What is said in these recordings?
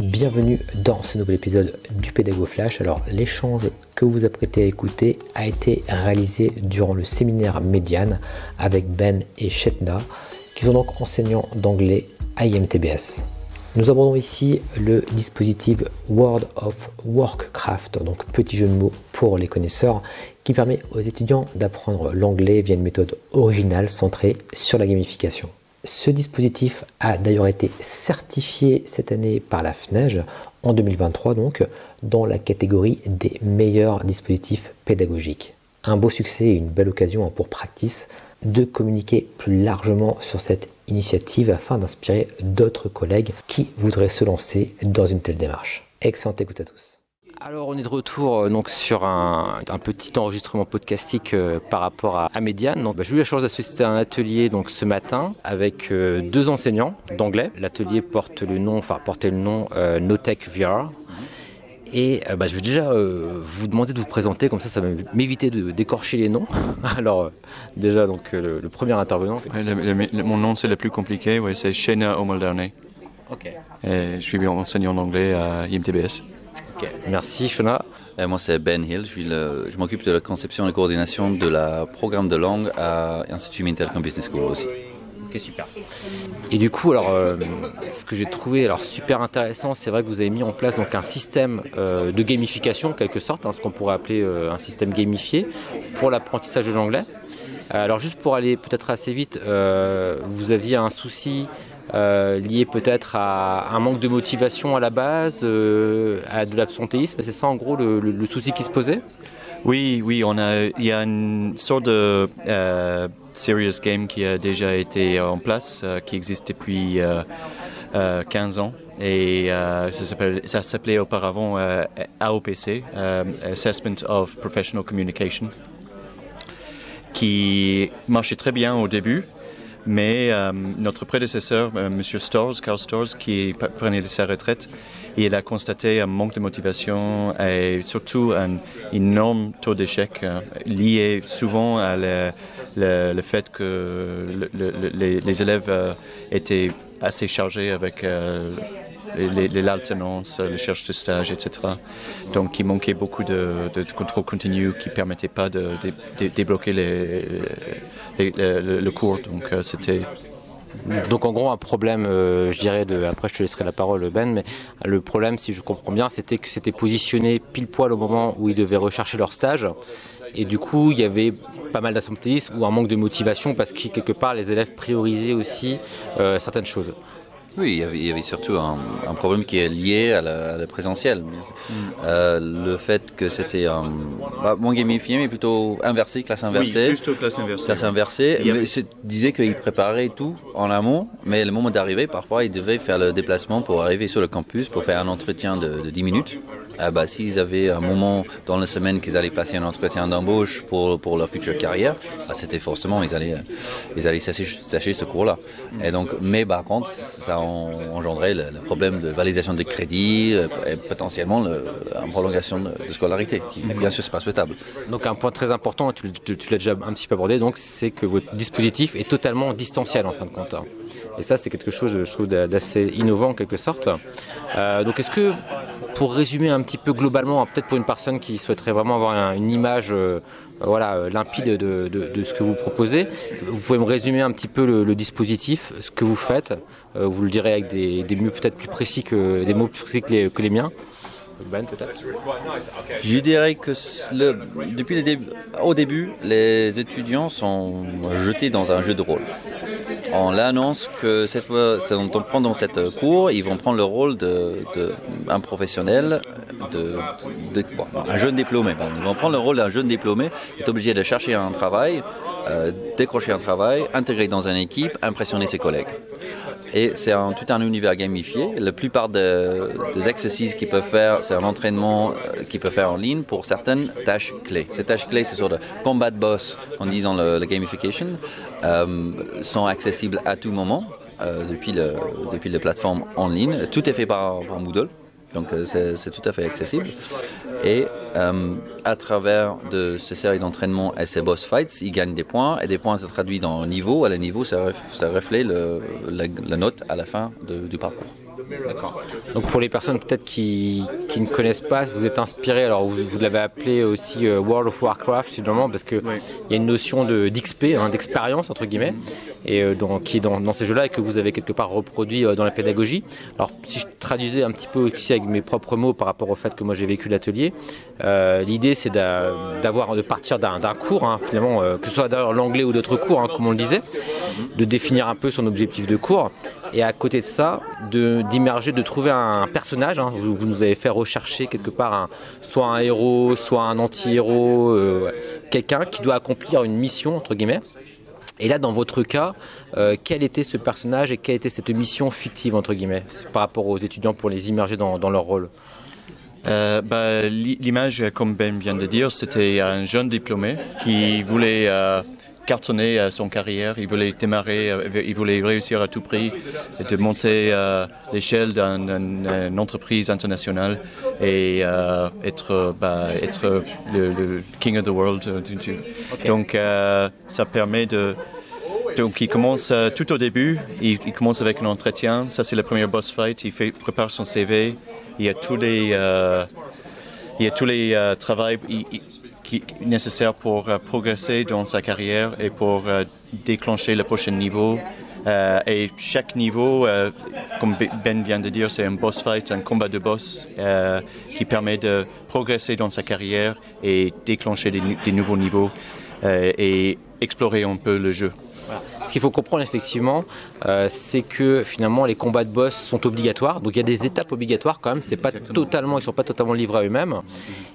Bienvenue dans ce nouvel épisode du Pédago Flash. Alors l'échange que vous apprêtez à écouter a été réalisé durant le séminaire Médiane avec Ben et Chetna, qui sont donc enseignants d'anglais à IMTBS. Nous abordons ici le dispositif World of Workcraft, donc petit jeu de mots pour les connaisseurs, qui permet aux étudiants d'apprendre l'anglais via une méthode originale centrée sur la gamification. Ce dispositif a d'ailleurs été certifié cette année par la FNEJ en 2023 donc dans la catégorie des meilleurs dispositifs pédagogiques. Un beau succès et une belle occasion pour Practice de communiquer plus largement sur cette initiative afin d'inspirer d'autres collègues qui voudraient se lancer dans une telle démarche. Excellente écoute à tous. Alors on est de retour euh, donc sur un, petit enregistrement podcastique euh, par rapport à, à Médiane. Donc, bah, j'ai eu la chance d'assister à un atelier donc ce matin avec euh, deux enseignants d'anglais. L'atelier porte le nom, enfin portait le nom Notech VR. Et bah, je vais déjà vous demander de vous présenter, comme ça ça va m'éviter de d'écorcher les noms. Alors déjà donc le, premier intervenant. mon nom c'est le plus compliqué, ouais, c'est Shena Omaldane. Ok. Et je suis enseignant d'anglais à IMTBS. Merci Shona. moi c'est Ben Hill, je, je m'occupe de la conception et la coordination de la programme de langue à l'Institut Mintelcom Business School aussi. Ok super. Et du coup alors euh, ce que j'ai trouvé alors super intéressant, c'est vrai que vous avez mis en place donc un système euh, de gamification en quelque sorte, hein, ce qu'on pourrait appeler euh, un système gamifié pour l'apprentissage de l'anglais. Alors juste pour aller peut-être assez vite, vous aviez un souci euh, lié peut-être à un manque de motivation à la base, euh, à de l'absentéisme. C'est ça en gros le, souci qui se posait? Oui, oui, on a, il y a une sorte de euh, serious game qui a déjà été en place, qui existe depuis 15 ans. Et ça s'appelait auparavant AOPC, Assessment of Professional Communication, qui marchait très bien au début. Mais euh, notre prédécesseur, euh, M. Storrs, Carl Storrs, qui prenait sa retraite, il a constaté un manque de motivation et surtout un énorme taux d'échec euh, lié souvent à le, fait que les, élèves étaient assez chargés avec l'alternance, les recherche de stage, etc. Donc il manquait beaucoup de, contrôle continu qui ne permettait pas de, débloquer le, cours. Donc euh, c'était donc en gros un problème, euh, je dirais, après je te laisserai la parole Ben, mais le problème si je comprends bien c'était que c'était positionné pile poil au moment où ils devaient rechercher leur stage et du coup il y avait pas mal d'absentéisme ou un manque de motivation parce que quelque part les élèves priorisaient aussi euh, certaines choses. Oui, il y avait, surtout un, problème qui est lié à la, présentiel. Mm. Euh, le fait que c'était un bah, moins gamifié, mais plutôt inversé, classe inversée. Oui, plutôt classe inversée. Classe inversée. Il disait qu'il préparait tout en amont, mais le moment d'arriver, parfois, il devait faire le déplacement pour arriver sur le campus pour faire un entretien de, de 10 minutes. Ah bah, s'ils avaient un moment dans la semaine qu'ils allaient passer un entretien d'embauche pour, pour leur future carrière, bah, c'était forcément, ils allaient, ils allaient sacher, ce cours-là. Et donc, mais par contre, ça engendrait le, problème de validation des crédits euh, et potentiellement le, une prolongation de, scolarité, qui bien sûr, n'est pas souhaitable. Donc un point très important, tu, l'as déjà un petit peu abordé, donc c'est que votre dispositif est totalement distanciel en fin de compte. Et ça, c'est quelque chose, je trouve, d'assez innovant en quelque sorte. Euh, donc est-ce que, pour résumer un petit peu globalement, hein, peut-être pour une personne qui souhaiterait vraiment avoir une image euh, voilà, euh, limpide de, ce que vous proposez, vous pouvez me résumer un petit peu le, dispositif, ce que vous faites. vous le direz avec des, mots peut-être plus précis que des mots plus précis que les, miens. Ben, Je dirais que depuis le au début, les étudiants sont jetés dans un jeu de rôle on l'annonce que cette fois, pendant cette cours, ils vont prendre le rôle d'un professionnel, de, un jeune diplômé. Ils vont prendre le rôle d'un jeune diplômé qui est obligé de chercher un travail, euh, décrocher un travail, intégrer dans une équipe, impressionner ses collègues. Et c'est tout un univers gamifié. La plupart des, exercices qu'ils peuvent faire, c'est un entraînement euh, qu'ils peuvent faire en ligne pour certaines tâches clés. Ces tâches clés, ce sont de combat boss, qu'on dit dans le, gamification, euh, sont accessibles à tout moment euh, depuis, depuis les plateformes en ligne. Tout est fait par, Moodle. Donc c'est tout à fait accessible. Euh, à travers de ces séries d'entraînement et ces boss fights, ils gagnent des points et des points se traduisent dans le niveau. Et le niveau, ça, reflète la, note à la fin du parcours. D'accord. Donc pour les personnes peut-être qui, ne connaissent pas, vous êtes inspiré, alors vous, l'avez appelé aussi euh, World of Warcraft finalement, parce qu'il y a une notion d'XP, hein, d'expérience entre guillemets, et euh, qui est dans, ces jeux-là et que vous avez quelque part reproduit euh, dans la pédagogie. Alors si je traduisais un petit peu ici avec mes propres mots par rapport au fait que moi j'ai vécu l'atelier, l'idée c'est d'avoir de partir d'un cours, hein, finalement, que ce soit d'ailleurs l'anglais ou d'autres cours, hein, comme on le disait, de définir un peu son objectif de cours, et à côté de ça, d'immerger, de, trouver un personnage. Hein. vous, nous avez fait rechercher quelque part un, soit un héros, soit un anti-héros, euh, quelqu'un qui doit accomplir une mission, entre guillemets. Et là, dans votre cas, euh, quel était ce personnage et quelle était cette mission fictive, entre guillemets, par rapport aux étudiants pour les immerger dans, leur rôle? Euh, bah, L'image, comme Ben vient de dire, c'était un jeune diplômé qui voulait cartonner euh, son carrière. Il voulait démarrer, euh, il voulait réussir à tout prix, de monter euh, l'échelle d'une entreprise internationale et être, bah, être le, king of the world. Donc ça permet de... Donc il commence tout au début, il, commence avec un entretien, ça c'est le premier boss fight, il fait, prépare son CV, il y a tous les... il y a tous les travaux, nécessaire pour euh, progresser dans sa carrière et pour euh, déclencher le prochain niveau. Euh, et chaque niveau, comme Ben vient de dire, c'est un boss fight, un combat de boss qui permet de progresser dans sa carrière et déclencher des nouveaux niveaux et explorer un peu le jeu. Ce qu'il faut comprendre effectivement, euh, c'est que finalement les combats de boss sont obligatoires. Donc il y a des étapes obligatoires quand même. C'est pas totalement, ils sont pas totalement livrés à eux-mêmes.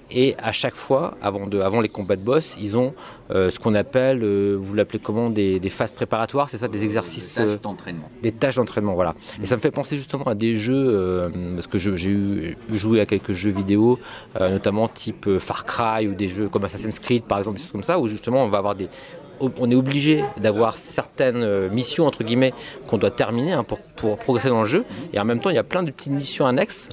Et à chaque fois, avant, de, avant les combats de boss, ils ont euh, ce qu'on appelle, euh, vous l'appelez comment, des, phases préparatoires, c'est ça, des exercices. Des tâches d'entraînement. Des tâches d'entraînement, voilà. Et ça me fait penser justement à des jeux, parce que j'ai eu joué à quelques jeux vidéo, notamment type Far Cry ou des jeux comme Assassin's Creed par exemple, des choses comme ça, où justement on va avoir des, on est obligé d'avoir certaines euh, missions entre guillemets qu'on doit terminer hein, pour, pour, progresser dans le jeu. Et en même temps, il y a plein de petites missions annexes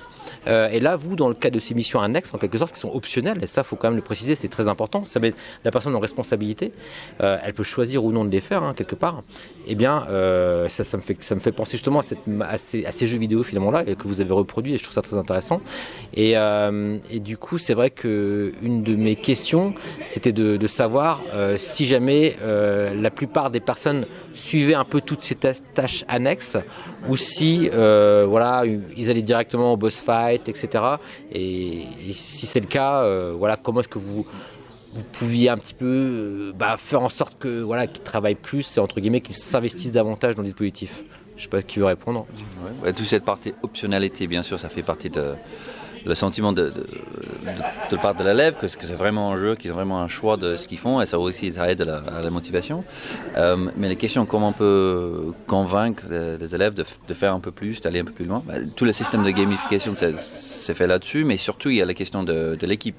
euh, et là, vous, dans le cas de ces missions annexes, en quelque sorte, qui sont optionnelles, et ça, il faut quand même le préciser, c'est très important, ça met la personne en responsabilité, euh, elle peut choisir ou non de les faire, hein, quelque part, eh bien, euh, ça, me fait, penser justement à, ces, jeux vidéo, finalement, là, que vous avez reproduits, et je trouve ça très intéressant. Et, du coup, c'est vrai qu'une de mes questions, c'était de, de, savoir si jamais la plupart des personnes suivaient un peu toutes ces tâches annexes, ou si, voilà, ils allaient directement au boss fight, etc. Et, si c'est le cas, euh, voilà, comment est-ce que vous, pouviez un petit peu euh, bah, faire en sorte que voilà, qu'ils travaillent plus, entre guillemets, qu'ils s'investissent davantage dans le dispositif? Je ne sais pas qui veut répondre. Ouais, toute cette partie optionnalité, bien sûr, ça fait partie de le sentiment de, de, de, part de l'élève que, c'est vraiment un jeu, qu'ils ont vraiment un choix de ce qu'ils font et ça aussi ça aide à la, motivation. Euh, mais la question comment on peut convaincre les, élèves de, faire un peu plus, d'aller un peu plus loin, bah, tout le système de gamification c'est fait là-dessus, mais surtout il y a la question de, l'équipe.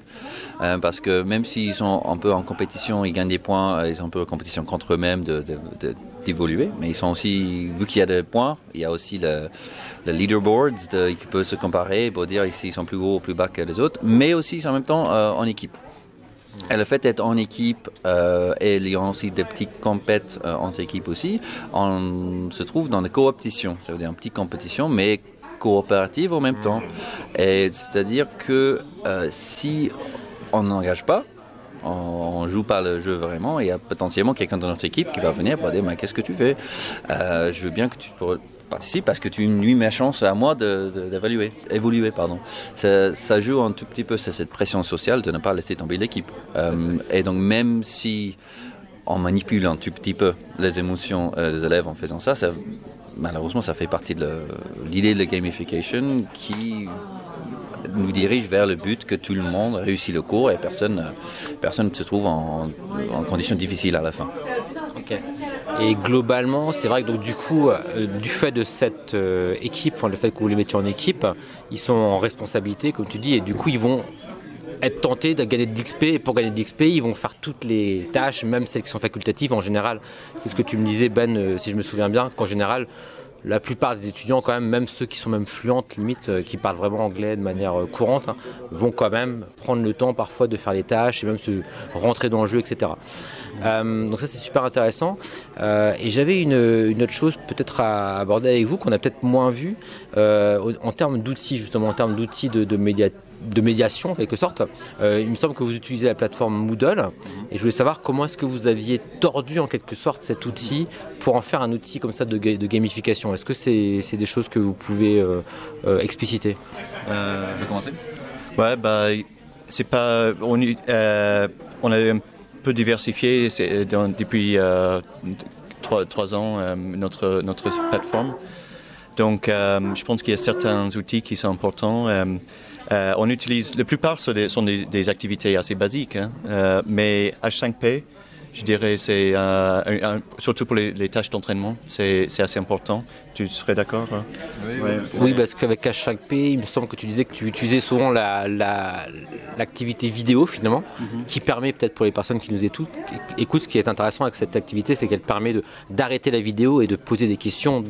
Euh, parce que même s'ils sont un peu en compétition, ils gagnent des points, ils sont un peu en compétition contre eux-mêmes d'évoluer, mais ils sont aussi, vu qu'il y a des points, il y a aussi le, le leaderboard qui peut se comparer pour dire ici ils sont plus gros ou plus bas que les autres, mais aussi en même temps euh, en équipe. Et le fait d'être en équipe euh, et il y a aussi des petites compètes euh, entre équipes aussi, on se trouve dans des coopétitions, ça veut dire une petite compétition, mais coopérative en même temps. Et c'est-à-dire que si on n'engage pas, on, joue pas le jeu vraiment, il y a potentiellement quelqu'un dans notre équipe qui va venir pour dire qu'est-ce que tu fais? Je veux bien que tu participe parce que tu nuis ma chance à moi d'évaluer, évoluer. Pardon. Ça, joue un tout petit peu c'est cette pression sociale de ne pas laisser tomber l'équipe. Euh, et donc même si on manipule un tout petit peu les émotions euh, des élèves en faisant ça, ça malheureusement ça fait partie de l'idée de la gamification qui nous dirige vers le but que tout le monde réussit le cours et personne personne ne se trouve en, en conditions difficiles à la fin. Et globalement, c'est vrai que donc, du coup, euh, du fait de cette euh, équipe, enfin, le fait que vous les mettiez en équipe, ils sont en responsabilité, comme tu dis, et du coup, ils vont être tentés de gagner de l'XP. Et pour gagner de l'XP, ils vont faire toutes les tâches, même celles qui sont facultatives. En général, c'est ce que tu me disais, Ben, euh, si je me souviens bien, qu'en général, la plupart des étudiants, quand même, ceux qui sont même fluentes, limite, euh, qui parlent vraiment anglais de manière euh, courante, hein, vont quand même prendre le temps parfois de faire les tâches et même se rentrer dans le jeu, etc. Euh, donc ça c'est super intéressant. et j'avais une, autre chose peut-être à aborder avec vous qu'on a peut-être moins vu en termes d'outils justement, en termes d'outils de, de de médiation en quelque sorte. Euh, il me semble que vous utilisez la plateforme Moodle et je voulais savoir comment est-ce que vous aviez tordu en quelque sorte cet outil pour en faire un outil comme ça de, de gamification. Est-ce que c'est des choses que vous pouvez euh, euh, expliciter? Euh, Je vais commencer Ouais, bah, c'est pas. On, on, a un peu diversifié dans, depuis trois, ans notre, notre plateforme. Donc, je pense qu'il y a certains outils qui sont importants. Euh, on utilise, la plupart sont des, sont des, activités assez basiques, hein. euh, mais H5P, je dirais, c'est surtout pour les, tâches d'entraînement, c'est assez important. Tu serais d'accord hein? oui, parce qu'avec H5P, il me semble que tu disais que tu utilisais souvent l'activité vidéo finalement, mhm. qui permet peut-être pour les personnes qui nous écoutent, écoute, ce qui est intéressant avec cette activité, c'est qu'elle permet d'arrêter la vidéo et de poser des questions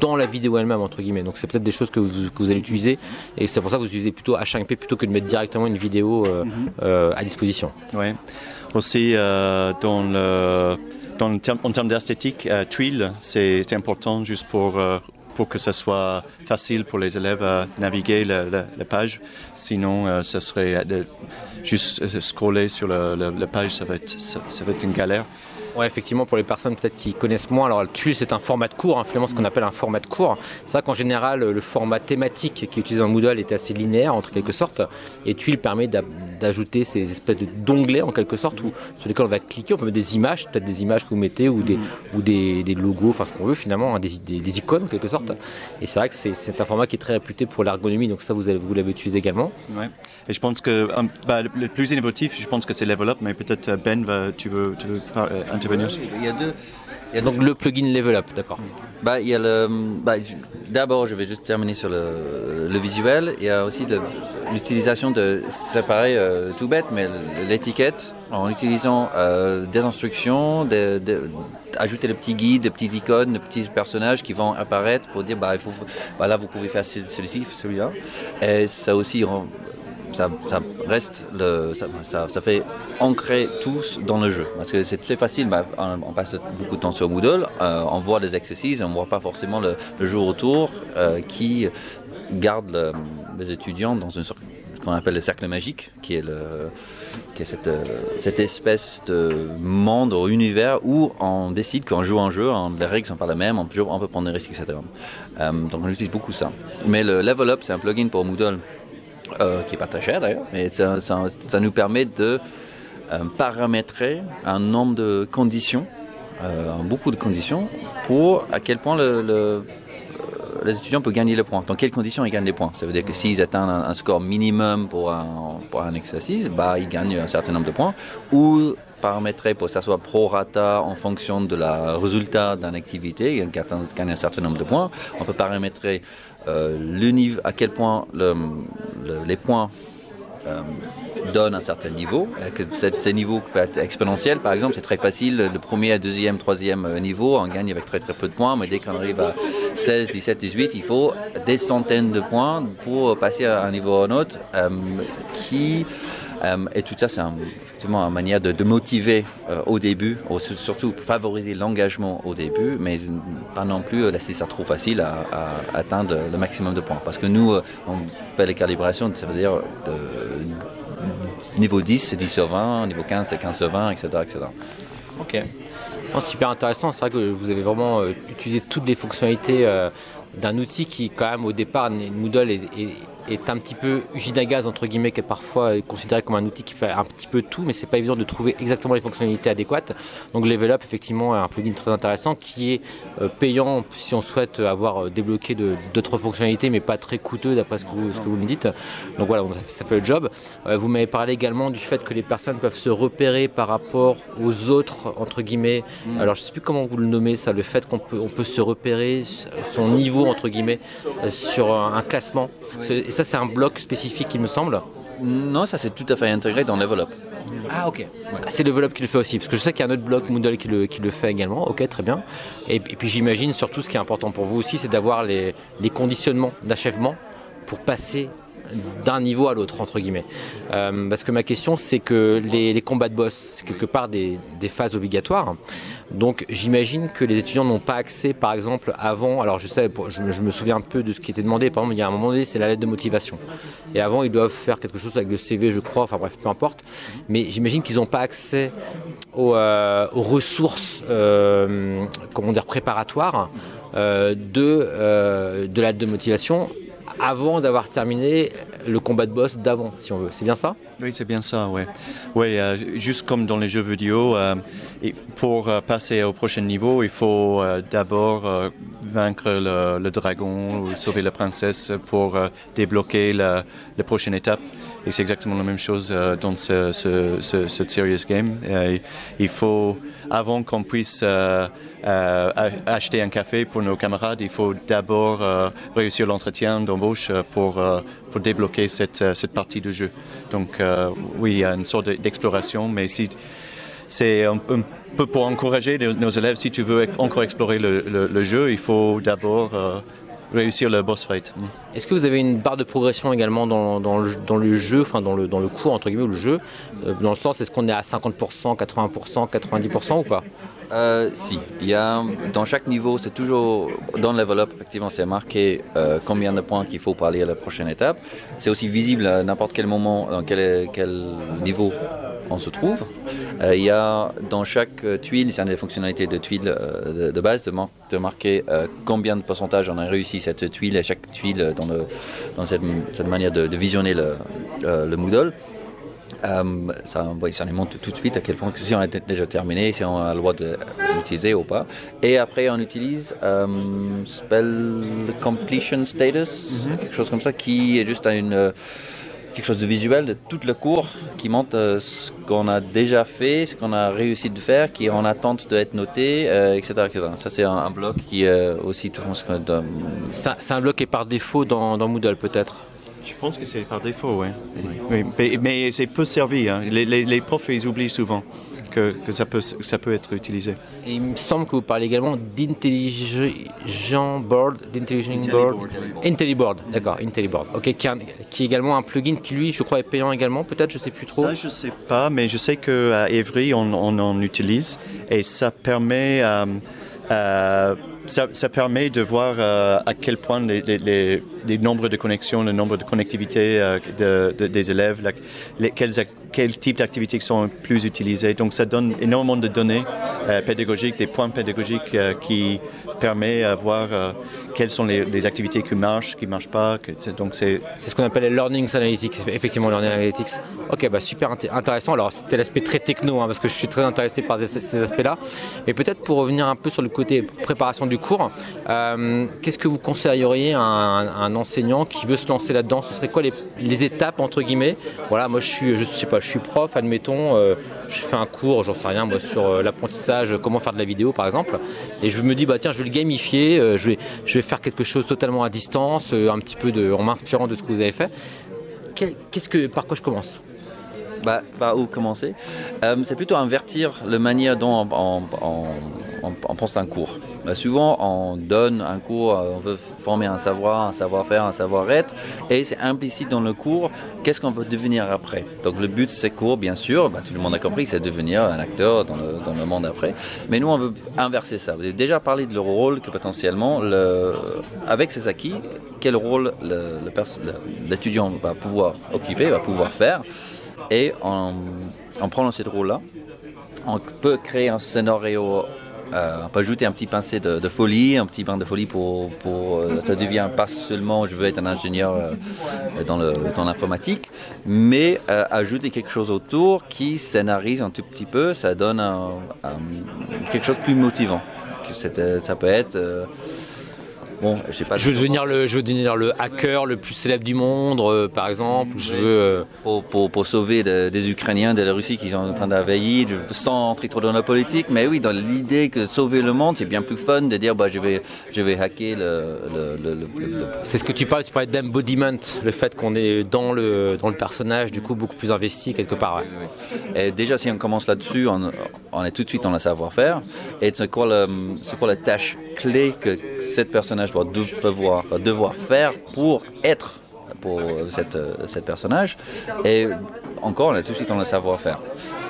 dans la vidéo elle-même entre guillemets. Donc c'est peut-être des choses que vous, allez utiliser et c'est pour ça que vous utilisez plutôt H5P plutôt que de mettre directement une vidéo euh, mhm. euh, à disposition. Oui. Aussi euh, dans le, dans en termes d'esthétique, Twill c'est important juste pour pour que ce soit facile pour les élèves à naviguer la, page. Sinon, ça serait juste scroller sur la, page, ça va être, ça va être une galère. Ouais, effectivement, pour les personnes peut-être qui connaissent moins, alors le tuile c'est un format de cours, hein, finalement ce qu'on appelle un format de cours. C'est vrai qu'en général, le format thématique qui est utilisé en Moodle est assez linéaire en quelque sorte, et tuile permet d'ajouter ces espèces d'onglets en quelque sorte où, sur lesquels on va cliquer, on peut mettre des images, peut-être des images que vous mettez ou des, ou des, logos, enfin ce qu'on veut finalement, hein, des, des, icônes en quelque sorte. Et c'est vrai que c'est un format qui est très réputé pour l'ergonomie, donc ça vous, vous l'avez utilisé également. Ouais. Et je pense que bah, le plus innovatif, je pense que c'est Level Up, mais peut-être euh, Ben, va, tu veux, tu veux euh, il y a deux. Il y a donc le plugin Level Up, d'accord. Bah, il y a le. Bah, D'abord, je vais juste terminer sur le, le visuel. Il y a aussi l'utilisation de. C'est pareil, euh, tout bête, mais l'étiquette en utilisant euh, des instructions, de, ajouter des petits guides, des petites icônes, des petits personnages qui vont apparaître pour dire bah, il faut, bah là vous pouvez faire celui-ci, celui-là. Et ça aussi ça, reste le, ça, ça, fait ancrer tous dans le jeu. Parce que c'est très facile, bah, on, passe beaucoup de temps sur Moodle, euh, on voit les exercices, on ne voit pas forcément le, jeu autour euh, qui garde les étudiants dans sorte qu'on appelle le cercle magique, qui est, le, est cette, espèce de monde ou univers où on décide qu'on joue un jeu, les règles sont pas les mêmes, on peut, prendre des risques, etc. Euh, donc on utilise beaucoup ça. Mais le Level Up, c'est un plugin pour Moodle euh, qui n'est pas très cher d'ailleurs, mais ça, nous permet de euh, paramétrer un nombre de conditions, euh, beaucoup de conditions, pour à quel point le, les étudiants peuvent gagner les points. Dans quelles conditions ils gagnent les points? Ça veut dire que s'ils atteignent un, score minimum pour un, exercice, bah, ils gagnent un certain nombre de points. Ou paramétrer pour que ça soit pro-rata en fonction de la résultat d'une activité, ils gagnent un certain nombre de points. On peut paramétrer le à quel point les points euh, donnent un certain niveau. Ces niveaux peuvent être exponentiels, par exemple, c'est très facile. Le premier, deuxième, troisième euh, niveau, on gagne avec très très peu de points, mais dès qu'on arrive à 16, 17, 18, il faut des centaines de points pour passer à un niveau ou un autre qui euh, et tout ça, c'est effectivement une manière de, motiver euh, au début, surtout favoriser l'engagement au début, mais pas non plus euh, laisser ça trop facile à, atteindre le maximum de points. Parce que nous, on fait les calibrations, ça veut dire niveau 10, c'est 10 sur 20, niveau 15, c'est 15 sur 20, etc. etc. Ok. super intéressant. C'est vrai que vous avez vraiment utilisé toutes les fonctionnalités d'un outil qui, quand même, au départ, Moodle est, est est un petit peu usine à gaz entre guillemets qui est parfois considéré comme un outil qui fait un petit peu tout mais c'est pas évident de trouver exactement les fonctionnalités adéquates. Donc Level Up effectivement est un plugin très intéressant qui est euh, payant si on souhaite avoir euh, débloqué d'autres fonctionnalités mais pas très coûteux d'après ce, que vous, ce que vous me dites. Donc voilà ça fait le job. Euh, vous m'avez parlé également du fait que les personnes peuvent se repérer par rapport aux autres entre guillemets. Mm. alors je sais plus comment vous le nommez ça le fait qu'on peut, on peut se repérer son niveau entre guillemets sur un, classement ça, c'est un bloc spécifique, il me semble. Non, ça c'est tout à fait intégré dans Level Up. Ah ok. C'est Level Up qui le fait aussi, parce que je sais qu'il y a un autre blog Moodle qui le, qui le fait également. Ok, très bien. Et, et puis j'imagine surtout ce qui est important pour vous aussi, c'est d'avoir les, les conditionnements d'achèvement pour passer d'un niveau à l'autre, entre guillemets. Euh, parce que ma question, c'est que les, combats de boss, c'est quelque part des, phases obligatoires. Donc j'imagine que les étudiants n'ont pas accès, par exemple, avant. Alors je sais, je, me- souviens un peu de ce qui était demandé. Par exemple, il y a un moment donné, c'est la lettre de motivation. Et avant, ils doivent faire quelque chose avec le CV, je crois. Enfin bref, peu importe. Mais j'imagine qu'ils n'ont pas accès aux, euh, ressources, euh, comment dire, préparatoires de la lettre de motivation avant d'avoir terminé le combat de boss d'avant, si on veut. C'est bien ça? Oui, c'est bien ça, ouais. Ouais, euh, juste comme dans les jeux vidéo, euh, pour euh, passer au prochain niveau, il faut d'abord vaincre le, dragon ou sauver la princesse pour débloquer la prochaine étape. Et c'est exactement la même chose euh, dans ce, serious game. Euh, il faut, avant qu'on puisse euh, acheter un café pour nos camarades, il faut d'abord réussir l'entretien d'embauche pour, débloquer cette, partie du jeu. Donc oui, il y a une sorte de- d'exploration, mais si c'est un, peu pour encourager nos élèves, si tu veux encore explorer le, jeu, il faut d'abord réussir le boss fight. Est-ce que vous avez une barre de progression également dans, dans le, dans jeu, enfin dans le, dans cours, entre guillemets, ou le jeu euh, Dans le sens, est-ce qu'on est à 50%, 80%, 90% ou pas? Euh, si, il y a dans chaque niveau, c'est toujours dans le level up, effectivement, c'est marqué euh, combien de points qu'il faut pour aller à la prochaine étape. C'est aussi visible à n'importe quel moment, dans quel, niveau on se trouve. Il y a dans chaque tuile, c'est une des fonctionnalités de tuile de, base, de, mar- de marquer combien de pourcentage on a réussi cette tuile, et chaque tuile euh, dans, le, dans cette, cette manière de, de visionner le, euh, le Moodle. Euh, ça, oui, ça nous montre tout de suite à quel point si on a déjà terminé, si on a le droit de l'utiliser ou pas. Et après, on utilise euh, spell completion status, quelque chose comme ça, qui est juste une, euh, quelque chose de visuel de tout le cours, qui montre euh, ce qu'on a déjà fait, ce qu'on a réussi de faire, qui est en attente d'être noté, euh, etc.. Ça, c'est un, bloc qui est aussi C'est un- bloc qui est par défaut dans Moodle peut-être? Je pense que c'est par défaut, oui. Oui, mais, mais c'est peu servi. hein. Les, les- les profs, ils oublient souvent que, que ça, peut, ça peut être utilisé. Et il me semble que vous parlez également d'Intelligent Board, d'Intelligent Board, IntelliBoard, d'accord, IntelliBoard, ok, qui, est un- qui est également un plugin qui lui, je crois, est payant également, peut-être, je sais plus trop. Ça, je ne sais pas, mais je sais qu'à Évry, on, on en utilise et ça permet, euh, euh, ça, permet de voir euh, à quel point les, les- nombres de connexions, le nombre de connectivités euh, de- de- des élèves, quels, types d'activités sont plus utilisés. Donc ça donne énormément de données euh, pédagogiques, des points pédagogiques qui permettent de voir quelles sont les, activités qui marchent, qui ne marchent pas. donc c'est ce qu'on appelle les Learning Analytics, effectivement, Learning Analytics. Ok, bah super inté- intéressant. Alors, c'était l'aspect très techno, hein, parce que je suis très intéressé par ces aspects-là. Mais peut-être pour revenir un peu sur le côté préparation du cours, euh, qu'est-ce que vous conseilleriez à un, enseignant qui veut se lancer là-dedans? Ce serait quoi les, étapes, entre guillemets? Voilà, moi, je suis, je sais pas, je suis prof, admettons, euh, je fais un cours, j'en sais rien, moi, sur euh, l'apprentissage, comment faire de la vidéo, par exemple. Et je me dis, bah tiens, je vais le gamifier, je, vais, faire quelque chose totalement à distance, un petit peu en m'inspirant de ce que vous avez fait. Qu'est-ce que, par quoi je commence? Bah, où commencer? C'est plutôt invertir la manière dont on, on- on- on- on pense un cours. Bah, souvent, on donne un cours, euh, on veut former un savoir, un savoir-faire, un savoir-être, et c'est implicite dans le cours qu'est-ce qu'on veut devenir après? Donc le but de ces cours, bien sûr, bah, tout le monde a compris, c'est devenir un acteur dans le, monde après. Mais nous, on veut inverser ça. Vous avez déjà parlé de leur rôle que potentiellement, le- avec ces acquis, quel rôle l'étudiant va pouvoir occuper, va pouvoir faire? Et en, en prenant ce rôle-là, on peut créer un scénario, euh, on peut ajouter un petit pincé de, folie, un petit brin de folie pour, pour euh, ça devient pas seulement je veux être un ingénieur euh, dans l'informatique, mais euh, ajouter quelque chose autour qui scénarise un tout petit peu, ça donne quelque chose de plus motivant. Que ça peut être euh, Bon, je sais pas. Je veux devenir le, je veux devenir le hacker le plus célèbre du monde, euh, par exemple. Je veux. euh, Pour, pour, pour sauver de- des Ukrainiens de la Russie qui sont en train d'invahir, je- sans entrer trop dans la politique, mais oui, dans l'idée que sauver le monde, c'est bien plus fun de dire bah, je, vais, je vais hacker le, le, le- le- le- c'est ce que tu parles. Tu parlais d'embodiment, le fait qu'on est dans le dans le personnage, du coup beaucoup plus investi quelque part. ouais. Et déjà, si on commence là-dessus, on, on est tout de suite dans le savoir-faire. Et c'est quoi, le- c'est quoi la tâche clé que cette personnage va devoir, devoir faire pour être pour cette, euh, cette personnage Et encore, on est tout de suite dans le savoir-faire.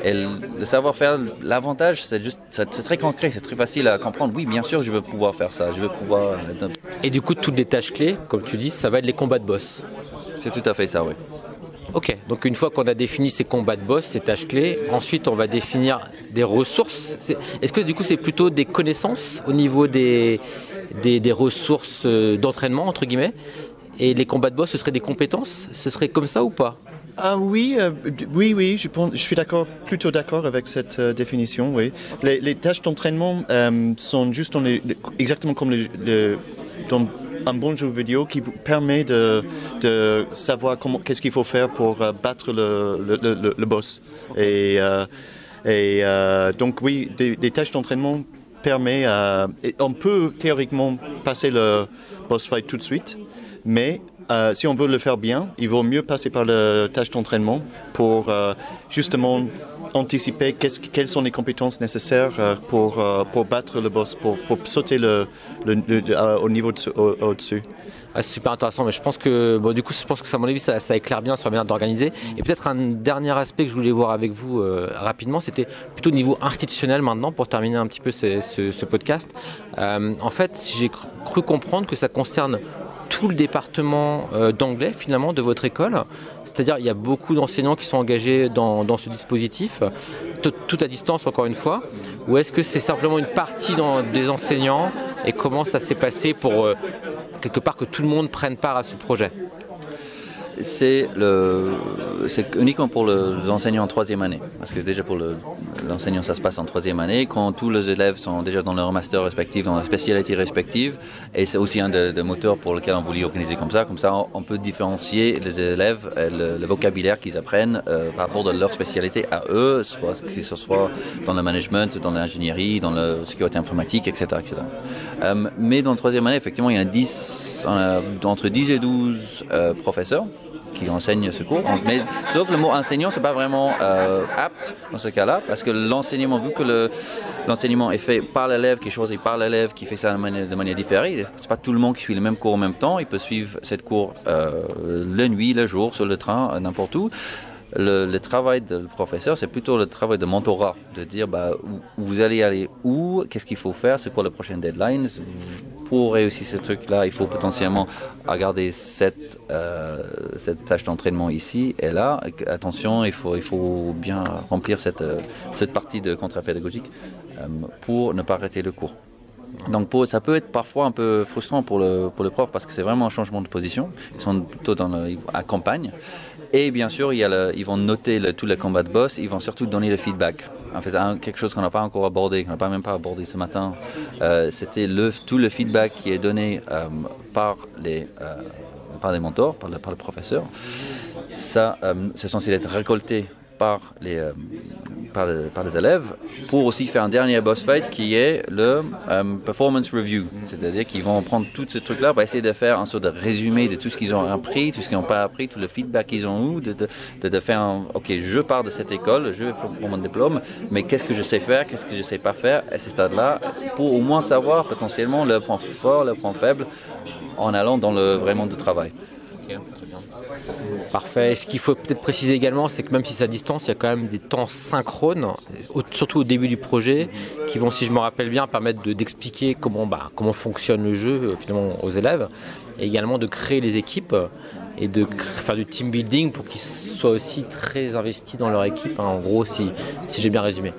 Et le, savoir-faire, l'avantage, c'est juste, c'est c'est très concret, c'est très facile à comprendre. Oui, bien sûr, je veux pouvoir faire ça. Je veux pouvoir. euh, Et du coup, toutes les tâches clés, comme tu dis, ça va être les combats de boss. C'est tout à fait ça, oui. Ok, donc une fois qu'on a défini ces combats de boss, ces tâches clés, ensuite on va définir des ressources. Est-ce que du coup c'est plutôt des connaissances au niveau des, des, ressources euh, d'entraînement, entre guillemets? Et les combats de boss, ce seraient des compétences? Ce serait comme ça ou pas? Ah oui, euh, oui, oui, je, suis d'accord, plutôt d'accord avec cette euh, définition, oui. Les, les tâches d'entraînement sont juste les- les- exactement comme le- le- dans un bon jeu vidéo qui permet de, de savoir comment, qu'est-ce qu'il faut faire pour euh, battre le, le, le- le- le boss. Et, euh, et euh, donc oui, des, des tâches d'entraînement permet, et on peut théoriquement passer le boss fight tout de suite, mais euh, si on veut le faire bien, il vaut mieux passer par la tâche d'entraînement pour euh, justement anticiper qu'est-ce- quelles sont les compétences nécessaires euh, pour, euh, pour battre le boss, pour, pour sauter le, le- euh, au niveau au- au-dessus. Ah, c'est super intéressant, mais je pense que bon, du coup, je pense que ça, à mon avis, ça, éclaire bien sur la manière d'organiser. Et peut-être un dernier aspect que je voulais voir avec vous rapidement, c'était plutôt au niveau institutionnel maintenant, pour terminer un petit peu ce, podcast. En fait, j'ai cru comprendre que ça concerne tout le département euh, d'anglais finalement de votre école. C'est-à-dire il y a beaucoup d'enseignants qui sont engagés dans, ce dispositif, tout, à distance encore une fois. Ou est-ce que c'est simplement une partie des enseignants? Et comment ça s'est passé pour euh, quelque part que tout le monde prenne part à ce projet? C'est uniquement pour le- les enseignants en troisième année. Parce que déjà pour le- l'enseignant, ça se passe en troisième année. Quand tous les élèves sont déjà dans leur master respectif, dans leur spécialité respective, et c'est aussi un des moteurs pour lequel on voulait organiser comme ça. Comme ça, on, peut différencier les élèves, le, vocabulaire qu'ils apprennent euh, par rapport à leur spécialité à eux, que ce soit dans le management, dans l'ingénierie, dans la sécurité informatique, etc. Euh, mais dans la troisième année, effectivement, il y a 10, on a entre 10 et 12 euh, professeurs qui enseignent ce cours. Mais sauf le mot enseignant, c'est pas vraiment euh, apte dans ce cas-là, parce que l'enseignement, vu que le- l'enseignement est fait par l'élève, qui est choisi par l'élève, qui fait ça de manière, de manière différente, c'est pas tout le monde qui suit le même cours en même temps. Il peut suivre cette cours euh, la nuit, le jour, sur le train, euh, n'importe où. Le, le travail du professeur, c'est plutôt le travail de mentorat, de dire bah, vous allez aller où, qu'est-ce qu'il faut faire, c'est quoi la prochaine deadline. Pour réussir ce truc-là, il faut potentiellement regarder cette, euh, tâche d'entraînement ici et là. Attention, il faut, bien remplir cette, euh, cette partie de contrat pédagogique euh, pour ne pas arrêter le cours. Donc ça peut être parfois un peu frustrant pour le, le prof parce que c'est vraiment un changement de position. Ils sont plutôt dans le, ils- à campagne. Et bien sûr, ils vont noter tous les combats de boss, ils vont surtout donner le feedback. En fait, quelque chose qu'on n'a pas encore abordé, qu'on n'a pas même pas abordé ce matin, euh, c'était tout le feedback qui est donné euh, par, les, euh, par les mentors, par le, professeur. Ça, c'est censé être récolté par les, euh, par, les, par les élèves pour aussi faire un dernier boss fight qui est le euh, performance review. C'est-à-dire qu'ils vont prendre tous ces trucs-là pour essayer de faire un sort de résumé de tout ce qu'ils ont appris, tout ce qu'ils n'ont pas appris, tout le feedback qu'ils ont eu, de, de, de- faire un, OK, je pars de cette école, je vais pour mon diplôme, mais qu'est-ce que je sais faire, qu'est-ce que je ne sais pas faire à ce stade-là, pour au moins savoir potentiellement le point fort, le point faible, en allant dans le vrai monde du travail. Parfait. Ce qu'il faut peut-être préciser également, c'est que même si c'est à distance, il y a quand même des temps synchrones, surtout au début du projet, qui vont, si je me rappelle bien, permettre de- d'expliquer comment, bah, comment fonctionne le jeu euh, finalement aux élèves, et également de créer les équipes et de faire du team building pour qu'ils soient aussi très investis dans leur équipe, hein, en gros, si, si j'ai bien résumé.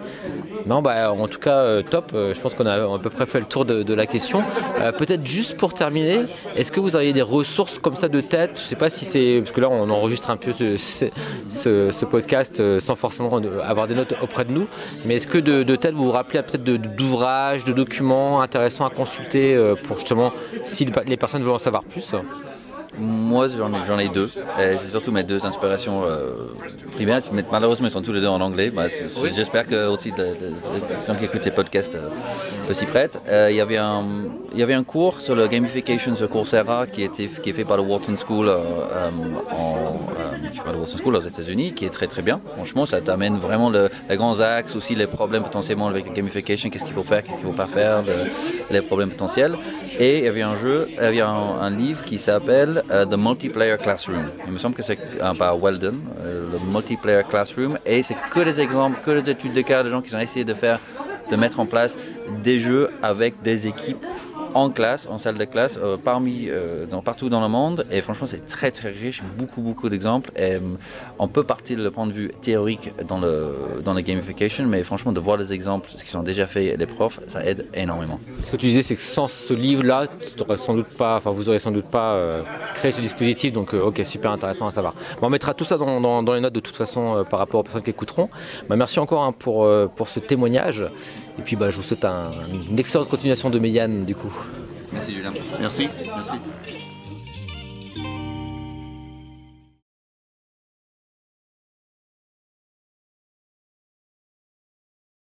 Non, bah, en tout cas, euh, top. Euh, je pense qu'on a à peu près fait le tour de, la question. Euh, peut-être juste pour terminer, est-ce que vous auriez des ressources comme ça de tête? Je ne sais pas si c'est. Parce que là, on enregistre un peu ce, podcast sans forcément avoir des notes auprès de nous. Mais est-ce que de, tête, vous vous rappelez peut-être d'ouvrages, de, documents intéressants à consulter pour justement, si les personnes veulent en savoir plus? Moi, j'en ai, ai, deux. C'est surtout mes deux inspirations euh, primaires. Mais malheureusement, ils sont tous les deux en anglais. Bah, j'espère que aussi les gens qui écoutent ces podcasts euh, s'y prêtent. Euh, il, y avait un, cours sur le gamification sur Coursera qui, était, qui est fait par le Wharton School, en, School aux États-Unis, qui est très très bien. Franchement, ça t'amène vraiment le, les grands axes, aussi les problèmes potentiellement avec la gamification, qu'est-ce qu'il faut faire, qu'est-ce qu'il ne faut pas faire, les problèmes potentiels. Et il y avait un jeu, il y avait un livre qui s'appelle euh, The Multiplayer Classroom. Il me semble que c'est par Weldon, euh, le Multiplayer Classroom, et c'est que des exemples, que des études de cas de gens qui ont essayé de faire, de mettre en place des jeux avec des équipes en classe, en salle de classe, euh, parmi, euh, partout dans le monde. Et franchement, c'est très très riche, beaucoup beaucoup d'exemples. Et euh, on peut partir du point de vue théorique dans le dans la gamification, mais franchement, de voir les exemples, ce qui sont déjà faits les profs, ça aide énormément. Ce que tu disais, c'est que sans ce livre-là, vous aurez sans doute pas créé ce dispositif. Donc, ok, super intéressant à savoir. on mettra tout ça dans, les notes de toute façon par rapport aux personnes qui écouteront. Bah, merci encore hein, pour, ce témoignage. Et puis, bah, je vous souhaite une excellente continuation de Méliane du coup. Merci Julien. Merci. Merci.